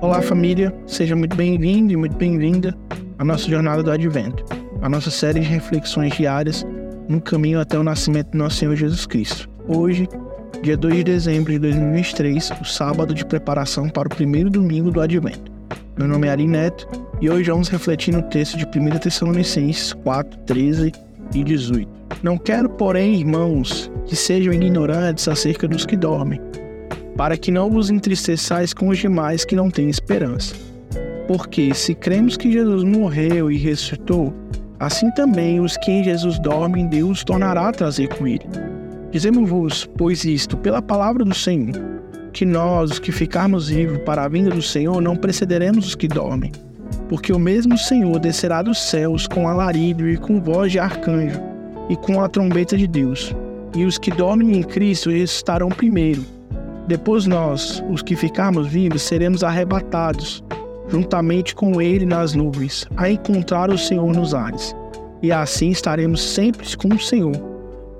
Olá, família, seja muito bem-vindo e muito bem-vinda à nossa jornada do Advento, a nossa série de reflexões diárias no caminho até o nascimento do nosso Senhor Jesus Cristo. Hoje, dia 2 de dezembro de 2023, o sábado de preparação para o primeiro domingo do Advento. Meu nome é Ari Neto e hoje vamos refletir no texto de 1 Tessalonicenses 4, 13 e 18. Não quero, porém, irmãos, que sejam ignorantes acerca dos que dormem, para que não vos entristeçais com os demais que não têm esperança. Porque se cremos que Jesus morreu e ressuscitou, assim também os que em Jesus dormem, Deus tornará a trazer com ele. Dizemos-vos, pois isto, pela palavra do Senhor, que nós, os que ficarmos vivos para a vinda do Senhor, não precederemos os que dormem. Porque o mesmo Senhor descerá dos céus com alarido e com voz de arcanjo e com a trombeta de Deus. E os que dormem em Cristo ressuscitarão primeiro. Depois nós, os que ficarmos vivos, seremos arrebatados, juntamente com Ele nas nuvens, a encontrar o Senhor nos ares. E assim estaremos sempre com o Senhor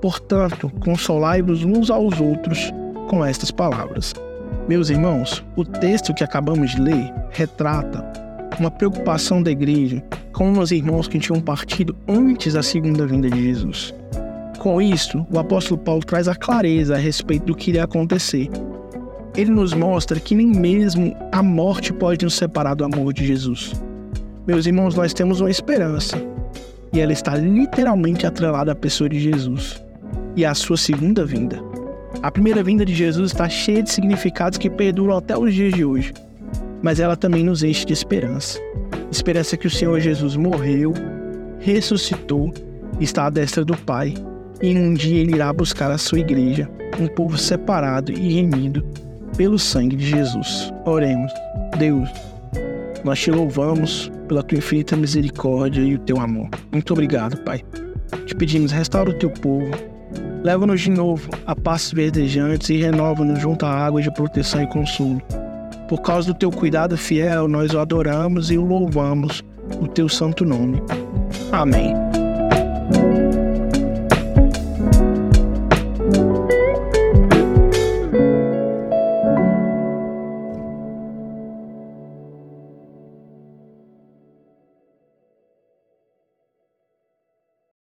Portanto, consolai-vos uns aos outros com estas palavras. Meus irmãos, o texto que acabamos de ler retrata uma preocupação da igreja com os irmãos que tinham partido antes da segunda vinda de Jesus. Com isso, o apóstolo Paulo traz a clareza a respeito do que iria acontecer. Ele nos mostra que nem mesmo a morte pode nos separar do amor de Jesus. Meus irmãos, nós temos uma esperança, e ela está literalmente atrelada à pessoa de Jesus e a sua segunda vinda. A primeira vinda de Jesus está cheia de significados que perduram até os dias de hoje, mas ela também nos enche de esperança. Esperança que o Senhor Jesus morreu, ressuscitou, está à destra do Pai, e um dia ele irá buscar a sua igreja, um povo separado e remido pelo sangue de Jesus. Oremos. Deus, nós te louvamos pela tua infinita misericórdia e o teu amor. Muito obrigado, Pai. Te pedimos, restaura o teu povo, Leva-nos de novo a passos verdejantes e renova-nos junto à água de proteção e consolo. Por causa do teu cuidado fiel, nós o adoramos e o louvamos, o teu santo nome. Amém.